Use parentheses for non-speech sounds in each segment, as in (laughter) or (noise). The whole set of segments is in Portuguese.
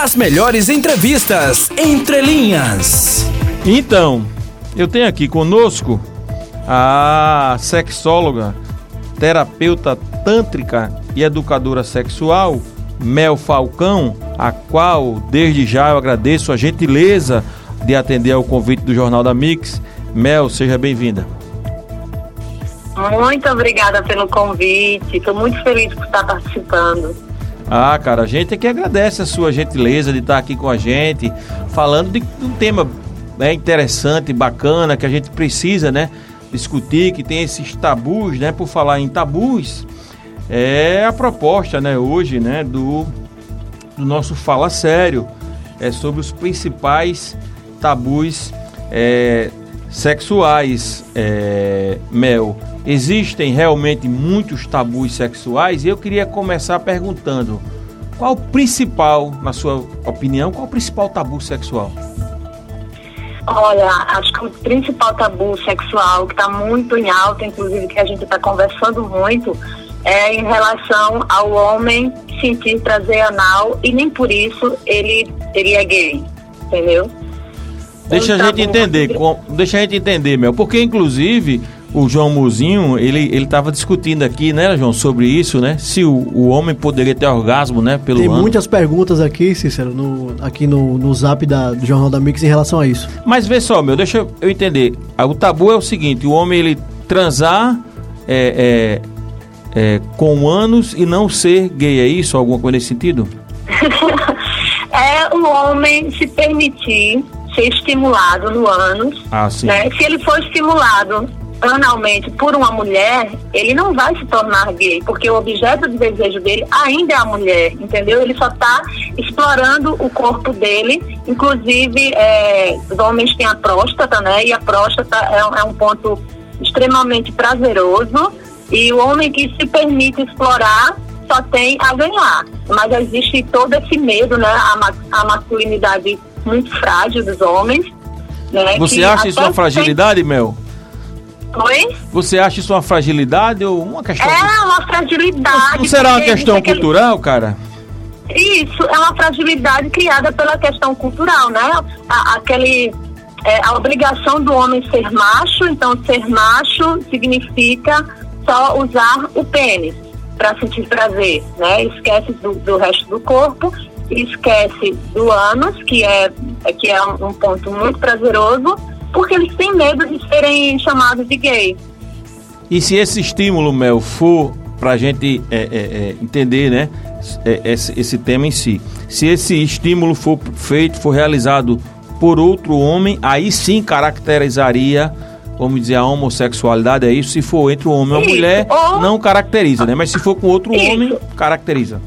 As melhores entrevistas entre linhas. Então, eu tenho aqui conosco a sexóloga, terapeuta tântrica e educadora sexual, Mel Falcão, a qual desde já eu agradeço a gentileza de atender ao convite do Jornal da Mix. Mel, seja bem-vinda. Muito obrigada pelo convite. Estou muito feliz por estar participando. Ah, cara, a gente é que agradece a sua gentileza de estar aqui com a gente, falando de um tema né, interessante, bacana, que a gente precisa, né? Discutir, que tem esses tabus, né? Por falar em tabus, é a proposta, né, hoje, né, do, do nosso Fala Sério, é sobre os principais tabus é, sexuais, é, Mel existem realmente muitos tabus sexuais e eu queria começar perguntando qual o principal, na sua opinião, qual o principal tabu sexual? Olha, acho que o principal tabu sexual que está muito em alta, inclusive que a gente está conversando muito, é em relação ao homem sentir prazer anal e nem por isso ele seria gay, entendeu? Deixa um a gente entender, com, deixa a gente entender, Mel, porque inclusive o João Muzinho, ele ele estava discutindo aqui, né, João, sobre isso, né? Se o, o homem poderia ter orgasmo, né, pelo Tem ano. muitas perguntas aqui, Cícero, no, aqui no, no zap da, do Jornal da Mix em relação a isso. Mas vê só, meu, deixa eu entender. Ah, o tabu é o seguinte, o homem, ele transar é, é, é, com anos e não ser gay, é isso? Alguma coisa nesse sentido? (laughs) é o homem se permitir ser estimulado no ânus. Ah, sim. Né? Se ele for estimulado analmente por uma mulher, ele não vai se tornar gay, porque o objeto de desejo dele ainda é a mulher, entendeu? Ele só está explorando o corpo dele, inclusive é, os homens têm a próstata, né? E a próstata é, é um ponto extremamente prazeroso e o homem que se permite explorar só tem a ganhar. Mas existe todo esse medo, né? A, a masculinidade muito frágil dos homens. Né? Você acha isso uma fragilidade, tem... Mel? Oi? Você acha isso uma fragilidade ou uma questão? É uma fragilidade. Não será uma questão cultural, cara? Isso, é uma fragilidade criada pela questão cultural, né? A, aquele, é, a obrigação do homem ser macho, então ser macho significa só usar o pênis para sentir prazer, né? Esquece do, do, resto do corpo, esquece do ânus, que é, que é um ponto muito prazeroso, porque eles têm medo de serem chamados de gay. E se esse estímulo, Mel, for para a gente é, é, é, entender, né, é, esse, esse tema em si, se esse estímulo for feito, for realizado por outro homem, aí sim caracterizaria, vamos dizer, a homossexualidade, é isso? Se for entre um homem e uma mulher, ou... não caracteriza, né? Mas se for com outro isso. homem, caracteriza.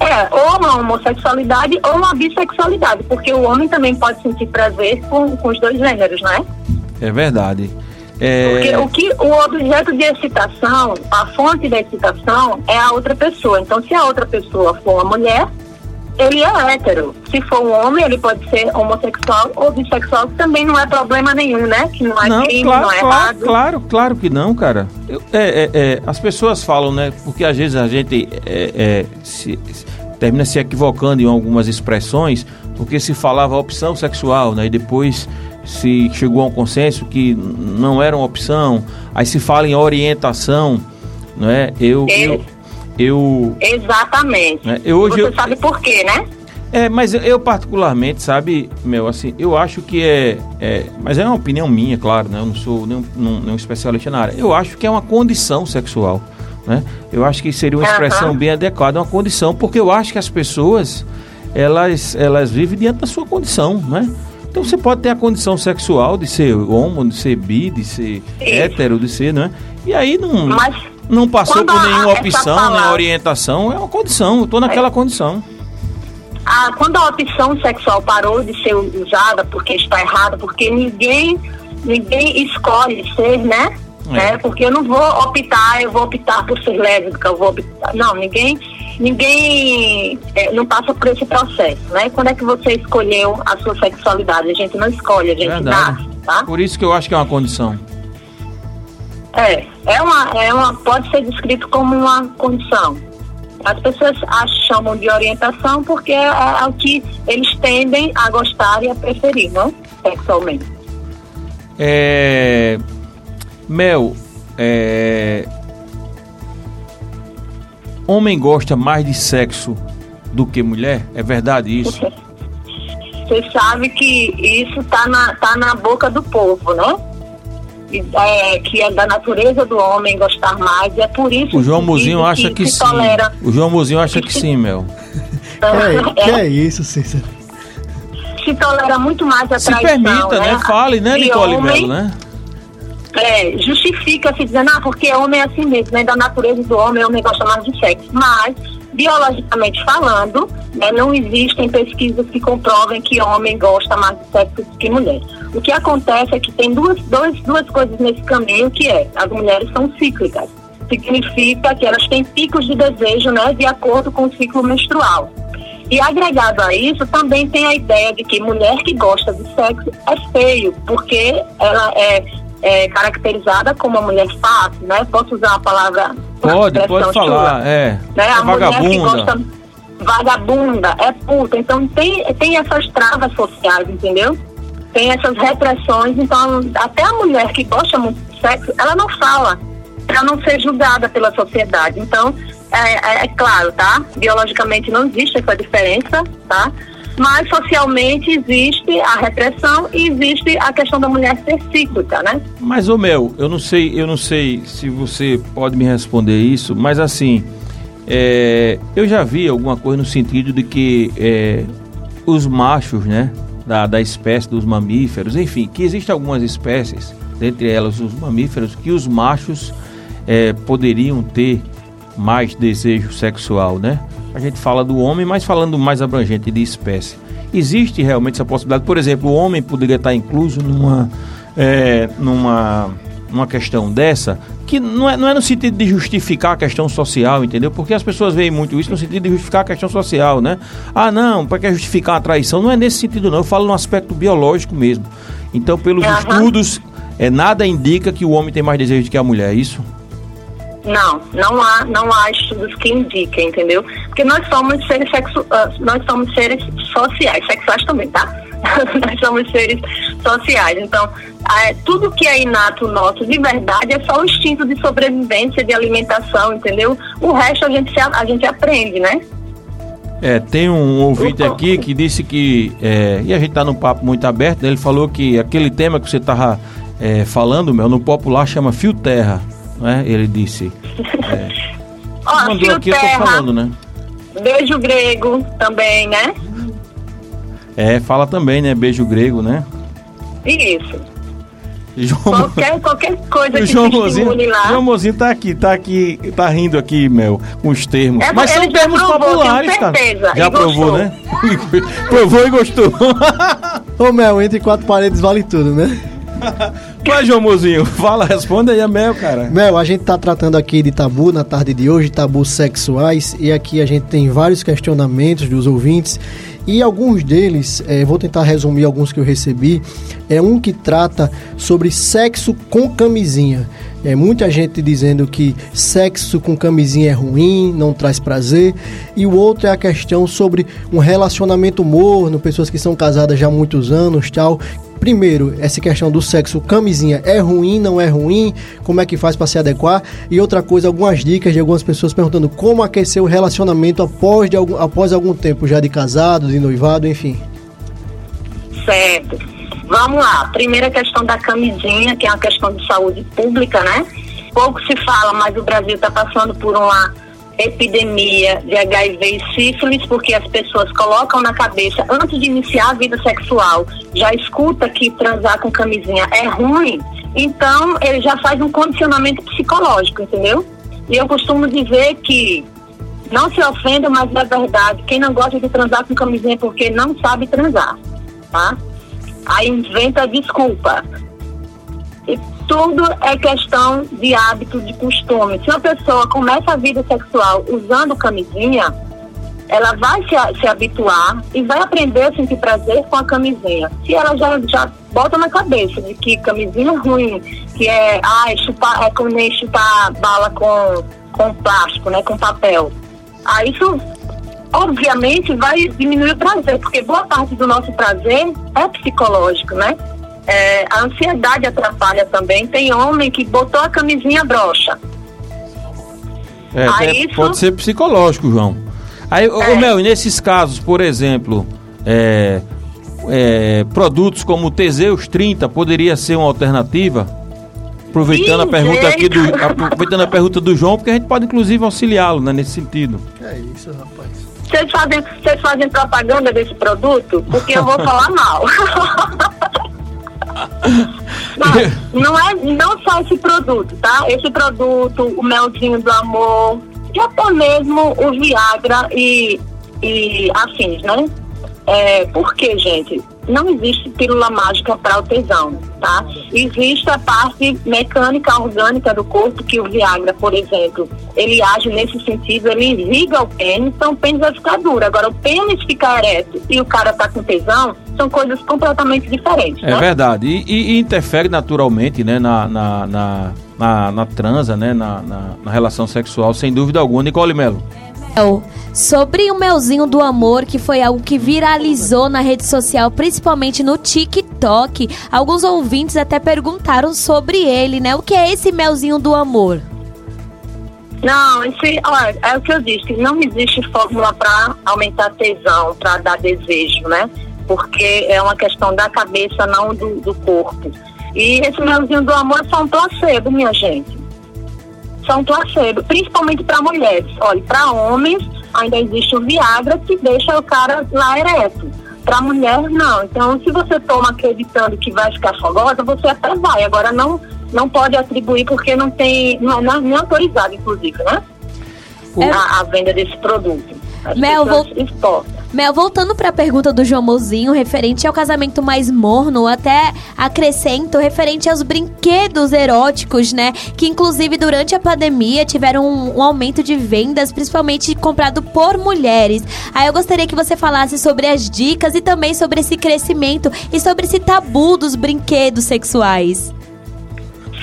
É, ou uma homossexualidade ou uma bissexualidade, porque o homem também pode sentir prazer com, com os dois gêneros, né? É verdade. É... Porque o, que, o objeto de excitação, a fonte da excitação é a outra pessoa. Então, se a outra pessoa for uma mulher, ele é hétero. Se for um homem, ele pode ser homossexual ou bissexual, que também não é problema nenhum, né? Que não é não, crime, claro, não é claro, errado. Claro, claro que não, cara. Eu, é, é, é, as pessoas falam, né? Porque às vezes a gente é, se, termina se equivocando em algumas expressões, porque se falava opção sexual, né? E depois se chegou a um consenso que não era uma opção. Aí se fala em orientação, não é? Eu, eu, eu exatamente. Né? Eu, hoje Você eu, sabe por quê, né? É, mas eu particularmente, sabe, meu, assim, eu acho que é, é mas é uma opinião minha, claro, né? Eu não sou nenhum, nenhum especialista na área. Eu acho que é uma condição sexual, né? Eu acho que seria uma expressão uhum. bem adequada, uma condição, porque eu acho que as pessoas elas elas vivem diante da sua condição, né? Então você pode ter a condição sexual de ser homo, de ser bi, de ser Isso. hétero, de ser, né? E aí não mas não passou por nenhuma opção, palavra... nem orientação, é uma condição, eu tô naquela é. condição. Ah, quando a opção sexual parou de ser usada porque está errada, porque ninguém ninguém escolhe ser, né? É. é. porque eu não vou optar, eu vou optar por ser lésbica, eu vou optar. Não, ninguém, ninguém é, não passa por esse processo, né? Quando é que você escolheu a sua sexualidade? A gente não escolhe, a gente Verdade. nasce, tá? Por isso que eu acho que é uma condição. É, é uma, é uma, pode ser descrito como uma condição. As pessoas a chamam de orientação porque é, é o que eles tendem a gostar e a preferir, não? Sexualmente. É... Mel, é... homem gosta mais de sexo do que mulher? É verdade isso? Você sabe que isso tá na, tá na boca do povo, né? É, que é da natureza do homem gostar mais. É por isso O João que Mozinho dizem acha que se sim. tolera. O João Mozinho acha que sim, Mel. Que (laughs) é, que é isso, Cícero? se tolera muito mais a Se traição, permita, né? Fale, né, Nicole Melo, né? É, justifica-se dizendo, ah, porque homem é assim mesmo, né? Da natureza do homem, o homem gosta mais de sexo. Mas, biologicamente falando, né, não existem pesquisas que comprovem que homem gosta mais de sexo do que mulher. O que acontece é que tem duas, dois, duas coisas nesse caminho, que é, as mulheres são cíclicas. Significa que elas têm picos de desejo, né, de acordo com o ciclo menstrual. E agregado a isso, também tem a ideia de que mulher que gosta de sexo é feio, porque ela é, é caracterizada como uma mulher fácil, né? Posso usar a palavra. Pode, pode falar, é. Né? É A mulher que vagabunda. gosta vagabunda, é puta. Então tem, tem essas travas sociais, entendeu? Tem essas repressões, então até a mulher que gosta muito de sexo, ela não fala para não ser julgada pela sociedade. Então, é, é- é claro, tá? Biologicamente não existe essa diferença, tá? Mas socialmente existe a repressão e existe a questão da mulher ser cíclica, né? Mas ô Mel, eu não sei, eu não sei se você pode me responder isso, mas assim, é, eu já vi alguma coisa no sentido de que é, os machos, né, da, da espécie dos mamíferos, enfim, que existem algumas espécies, dentre elas os mamíferos, que os machos é, poderiam ter mais desejo sexual, né? A gente fala do homem, mas falando mais abrangente de espécie. Existe realmente essa possibilidade? Por exemplo, o homem poderia estar incluso numa, é, numa, numa questão dessa, que não é, não é no sentido de justificar a questão social, entendeu? Porque as pessoas veem muito isso no sentido de justificar a questão social, né? Ah, não, para que justificar a traição? Não é nesse sentido, não. Eu falo no aspecto biológico mesmo. Então, pelos estudos, é, nada indica que o homem tem mais desejo do que a mulher, é isso? Não, não há, não há estudos que indiquem, entendeu? Porque nós somos seres sexu ah, nós somos seres sociais, sexuais também, tá? (laughs) nós somos seres sociais. Então, ah, é, tudo que é inato nosso de verdade é só o instinto de sobrevivência, de alimentação, entendeu? O resto a gente, se, a gente aprende, né? É, tem um ouvinte aqui que disse que, é, e a gente tá num papo muito aberto, né? ele falou que aquele tema que você tava é, falando, meu, no popular chama Fio Terra, né? Ele disse. (laughs) Ó, Mandou fio aqui, eu tô terra, falando, né? beijo grego também, né? É, fala também, né? Beijo grego, né? Isso. João, Qualquer, qualquer coisa o que João Mozinho, lá. João Mozinho tá aqui, tá aqui, tá rindo aqui, Mel, com os termos. É, Mas são termos provou, populares, cara. certeza, Já e provou, gostou. né? (laughs) provou e gostou. Ô Mel, entre quatro paredes vale tudo, né? (laughs) Mas, João Mozinho, (laughs) fala, responda aí a Mel, cara. Mel, a gente tá tratando aqui de tabu na tarde de hoje, tabus sexuais, e aqui a gente tem vários questionamentos dos ouvintes, e alguns deles, eh, vou tentar resumir alguns que eu recebi, é um que trata sobre sexo com camisinha. É muita gente dizendo que sexo com camisinha é ruim, não traz prazer, e o outro é a questão sobre um relacionamento morno, pessoas que são casadas já há muitos anos, tal, Primeiro, essa questão do sexo camisinha é ruim, não é ruim? Como é que faz para se adequar? E outra coisa, algumas dicas de algumas pessoas perguntando como aquecer o relacionamento após, de algum, após algum tempo já de casado, de noivado, enfim. Certo. Vamos lá. Primeira questão da camisinha, que é uma questão de saúde pública, né? Pouco se fala, mas o Brasil está passando por uma epidemia de HIV e sífilis, porque as pessoas colocam na cabeça, antes de iniciar a vida sexual, já escuta que transar com camisinha é ruim, então ele já faz um condicionamento psicológico, entendeu? E eu costumo dizer que não se ofenda, mas é verdade. Quem não gosta de transar com camisinha é porque não sabe transar, tá? Aí inventa desculpa. E tudo é questão de hábito, de costume. Se uma pessoa começa a vida sexual usando camisinha, ela vai se, se habituar e vai aprender a sentir prazer com a camisinha. Se ela já, já bota na cabeça de que camisinha é ruim, que é, ai, chupar, é como nem chupar bala com, com plástico, né, com papel. Aí isso, obviamente, vai diminuir o prazer, porque boa parte do nosso prazer é psicológico, né? É, a ansiedade atrapalha também. Tem homem que botou a camisinha broxa. É, Aí isso- pode ser psicológico, João. Aí, ô, É. ô, Mel, e nesses casos, por exemplo, é, é, produtos como o Teseus 30 poderia ser uma alternativa? Aproveitando a Ih, pergunta aqui do, aproveitando a pergunta do João, porque a gente pode inclusive auxiliá-lo né, nesse sentido. É isso, rapaz. Vocês fazem, vocês fazem propaganda desse produto? Porque eu vou (laughs) falar mal. (laughs) (laughs) não, não é não só esse produto, tá? Esse produto, o melzinho do amor, e até mesmo o Viagra e, e afins, né? É, por quê, gente? Não existe pílula mágica para o tesão, tá? Existe a parte mecânica orgânica do corpo, que o Viagra, por exemplo, ele age nesse sentido, ele irriga o pênis, então o pênis vai ficar duro. Agora, o pênis ficar ereto e o cara tá com tesão, são coisas completamente diferentes, É né? verdade. E, e- e interfere naturalmente né, na, na, na, na, na transa, né, na, na, na relação sexual, sem dúvida alguma. Nicole Melo. Sobre o melzinho do amor, que foi algo que viralizou na rede social, principalmente no TikTok. Alguns ouvintes até perguntaram sobre ele, né? O que é esse melzinho do amor? Não, esse, olha, é o que eu disse, não existe fórmula para aumentar tesão, para dar desejo, né? Porque é uma questão da cabeça, não do, do corpo. E esse melzinho do amor é só um placebo, minha gente. Um placebo, principalmente para mulheres. Olha, para homens ainda existe o Viagra que deixa o cara lá ereto. Para mulher, não. Então, se você toma acreditando que vai ficar fogosa, você até vai. Agora, não, não pode atribuir porque não tem, não é não é nem autorizado, inclusive, né? É- A, a venda desse produto. As Mel, vou- exportam. Mel, voltando para a pergunta do João Mozinho, referente ao casamento mais morno, até acrescento referente aos brinquedos eróticos, né? Que inclusive durante a pandemia tiveram um, um aumento de vendas, principalmente comprado por mulheres. Aí eu gostaria que você falasse sobre as dicas e também sobre esse crescimento e sobre esse tabu dos brinquedos sexuais.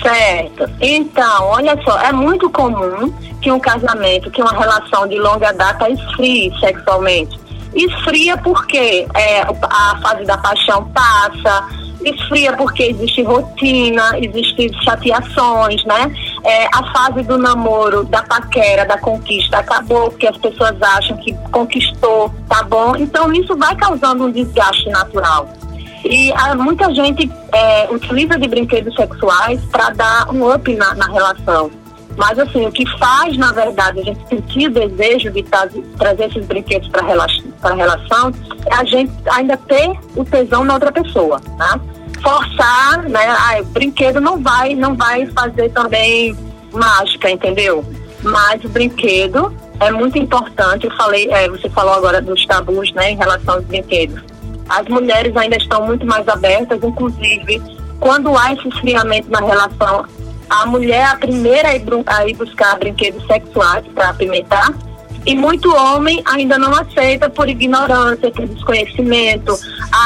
Certo. Então, olha só, é muito comum que um casamento, que uma relação de longa data esfrie sexualmente. Esfria porque é, a fase da paixão passa, esfria porque existe rotina, existem chateações, né? É, a fase do namoro, da paquera, da conquista acabou, porque as pessoas acham que conquistou, tá bom? Então isso vai causando um desgaste natural. E ah, muita gente é, utiliza de brinquedos sexuais para dar um up na, na relação. Mas assim, o que faz, na verdade, a gente sentir o desejo de tra- trazer esses brinquedos para a relação é a gente ainda ter o tesão na outra pessoa, né? Forçar, né? Ah, brinquedo não vai, não vai fazer também mágica, entendeu? Mas o brinquedo é muito importante. Eu falei, é, você falou agora dos tabus, né, em relação aos brinquedos. As mulheres ainda estão muito mais abertas, inclusive quando há esse esfriamento na relação, a mulher é a primeira a ir, a ir buscar brinquedos sexuais para apimentar. E muito homem ainda não aceita por ignorância, por desconhecimento,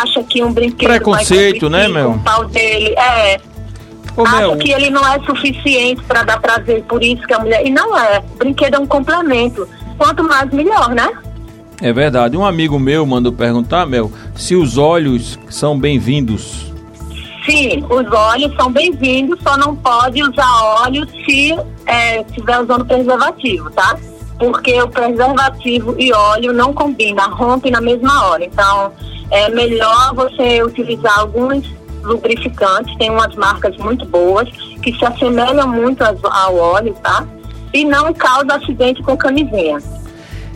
acha que um brinquedo Preconceito, vai né, com o pau dele. É, Ô, acha que ele não é suficiente para dar prazer, por isso que a mulher. E não é. Brinquedo é um complemento. Quanto mais, melhor, né? é verdade. Um amigo meu mandou perguntar, Mel, se os olhos são bem-vindos. Sim, os óleos são bem-vindos, só não pode usar óleo se é, estiver usando preservativo, tá? Porque o preservativo e óleo não combinam, rompe na mesma hora. Então, é melhor você utilizar alguns lubrificantes, tem umas marcas muito boas, que se assemelham muito ao óleo, tá? E não causa acidente com camisinha.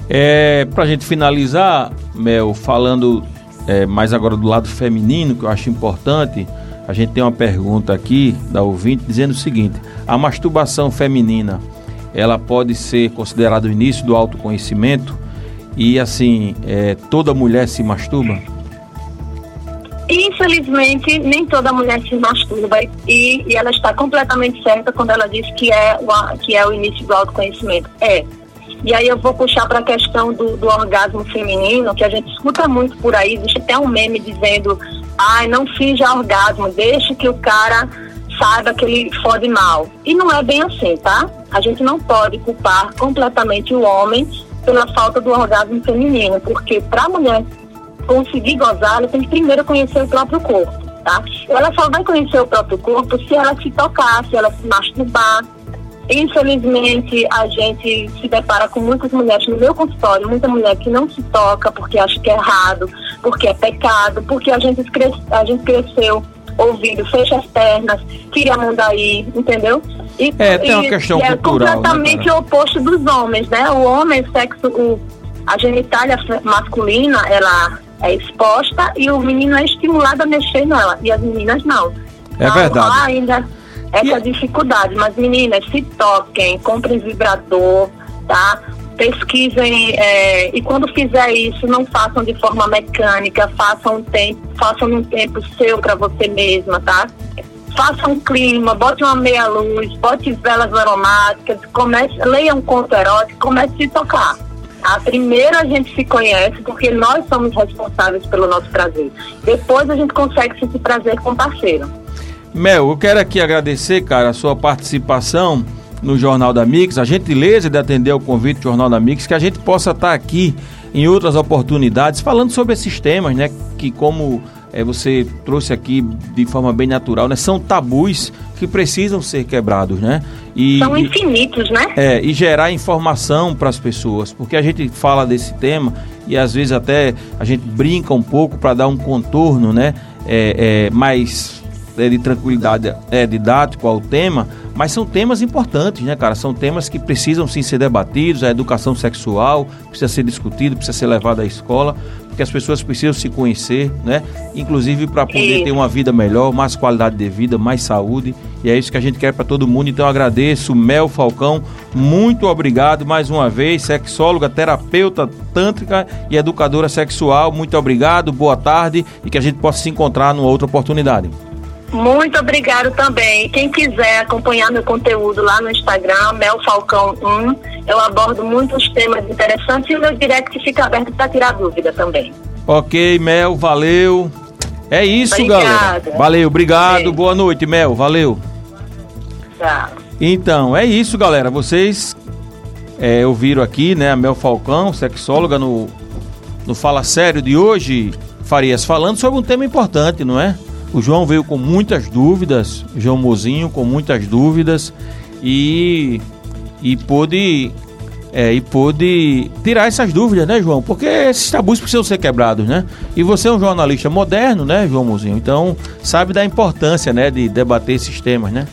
É, pra gente finalizar, Mel, falando é, mais agora do lado feminino, que eu acho importante, a gente tem uma pergunta aqui da ouvinte dizendo o seguinte: a masturbação feminina, ela pode ser considerada o início do autoconhecimento e assim, é, toda mulher se masturba? Infelizmente, nem toda mulher se masturba e, e ela está completamente certa quando ela diz que é, o, que é o início do autoconhecimento. É. E aí eu vou puxar para a questão do, do orgasmo feminino, que a gente escuta muito por aí, existe até um meme dizendo, ai, não finja orgasmo, deixe que o cara saiba que ele fode mal. E não é bem assim, tá? A gente não pode culpar completamente o homem pela falta do orgasmo feminino, porque para a mulher conseguir gozar, ela tem que primeiro conhecer o próprio corpo, tá? Ela só vai conhecer o próprio corpo se ela se tocar, se ela se masturbar. Infelizmente, a gente se depara com muitas mulheres no meu consultório, muita mulher que não se toca porque acha que é errado, porque é pecado, porque a gente, cres a gente cresceu ouvindo fecha as pernas, tire a mão daí, entendeu? E, é, tem uma questão e cultural. É completamente né, o oposto dos homens, né? O homem, sexo, o, a genitália masculina, ela é exposta e o menino é estimulado a mexer nela e as meninas não. É então, verdade. Há ainda essa e... dificuldade, mas meninas, se toquem, comprem vibrador, tá? Pesquisem é, e quando fizer isso, não façam de forma mecânica, façam um tempo, façam um tempo seu para você mesma, tá? Faça um clima, bote uma meia luz, bote velas aromáticas, comece, leia um conto erótico, comece a se tocar. A primeira a gente se conhece porque nós somos responsáveis pelo nosso prazer. Depois a gente consegue sentir prazer com parceiro. Mel, eu quero aqui agradecer, cara, a sua participação no Jornal da Mix, a gentileza de atender o convite do Jornal da Mix, que a gente possa estar aqui em outras oportunidades falando sobre esses temas, né? Que como é, você trouxe aqui de forma bem natural, né? São tabus que precisam ser quebrados, né? E, São infinitos, né? É, e gerar informação para as pessoas, porque a gente fala desse tema e às vezes até a gente brinca um pouco para dar um contorno, né? É, é, mais de tranquilidade é, didático ao tema, mas são temas importantes, né, cara? São temas que precisam sim ser debatidos, a educação sexual precisa ser discutido, precisa ser levado à escola, porque as pessoas precisam se conhecer, né? Inclusive para poder ter uma vida melhor, mais qualidade de vida, mais saúde. E é isso que a gente quer para todo mundo. Então agradeço, Mel Falcão, muito obrigado mais uma vez, sexóloga, terapeuta tântrica e educadora sexual. Muito obrigado, boa tarde e que a gente possa se encontrar numa outra oportunidade. Muito obrigado também. Quem quiser acompanhar meu conteúdo lá no Instagram, Mel Falcão 1, eu abordo muitos temas interessantes e o meu direct fica aberto para tirar dúvida também. Ok, Mel, valeu. É isso, Obrigada. galera. Valeu, obrigado. Boa noite, Mel. Valeu. Tchau. Então, é isso, galera. Vocês é, ouviram aqui, né, a Mel Falcão, sexóloga, no, no Fala Sério de hoje, Farias, falando sobre um tema importante, não é? O João veio com muitas dúvidas, João Mozinho com muitas dúvidas e, e pôde é, e pôde tirar essas dúvidas, né, João? Porque esses tabus precisam ser quebrados, né? E você é um jornalista moderno, né, João Mozinho? Então, sabe da importância, né, de debater esses temas, né?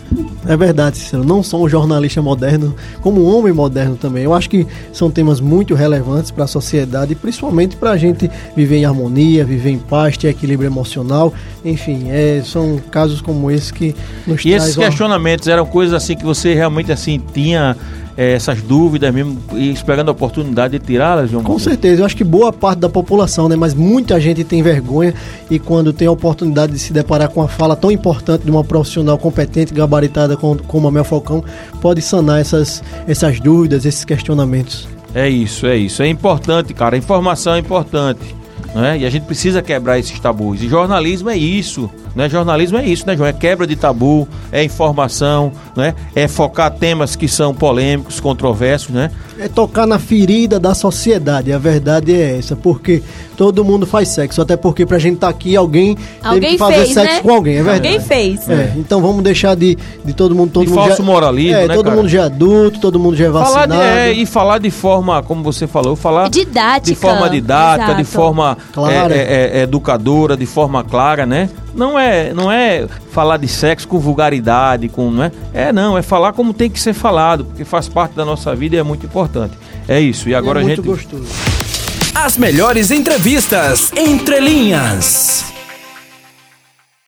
É verdade, Cícero. Não sou um jornalista moderno, como um homem moderno também. Eu acho que são temas muito relevantes para a sociedade e principalmente para a gente viver em harmonia, viver em paz, ter equilíbrio emocional. Enfim, é, são casos como esse que nos E esses questionamentos eram coisas assim que você realmente assim tinha é, essas dúvidas mesmo e esperando a oportunidade de tirá-las, João? Com certeza, eu acho que boa parte da população, né? Mas muita gente tem vergonha e quando tem a oportunidade de se deparar com uma fala tão importante de uma profissional competente, gabaritada como, como a Mel Falcão, pode sanar essas, essas dúvidas, esses questionamentos. É isso, é isso. É importante, cara. A informação é importante. Né? E a gente precisa quebrar esses tabus. E jornalismo é isso. Né? Jornalismo é isso, né, João? É quebra de tabu, é informação, né? é focar temas que são polêmicos, controversos, né? É tocar na ferida da sociedade, a verdade é essa, porque todo mundo faz sexo, até porque pra gente estar tá aqui, alguém, alguém teve que fazer fez, sexo né? com alguém, é verdade. Alguém fez. É, então vamos deixar de, de todo mundo... Todo de mundo falso já, moralismo, é, né, todo cara? mundo já é adulto, todo mundo já é vacinado. Falar de, é, e falar de forma, como você falou, falar... Didática. De forma didática, Exato. de forma clara. É, é, é, educadora, de forma clara, né? Não é, não é falar de sexo com vulgaridade, com, não é? É não, é falar como tem que ser falado, porque faz parte da nossa vida e é muito importante. É isso. E agora é a gente gostoso. As melhores entrevistas entre linhas.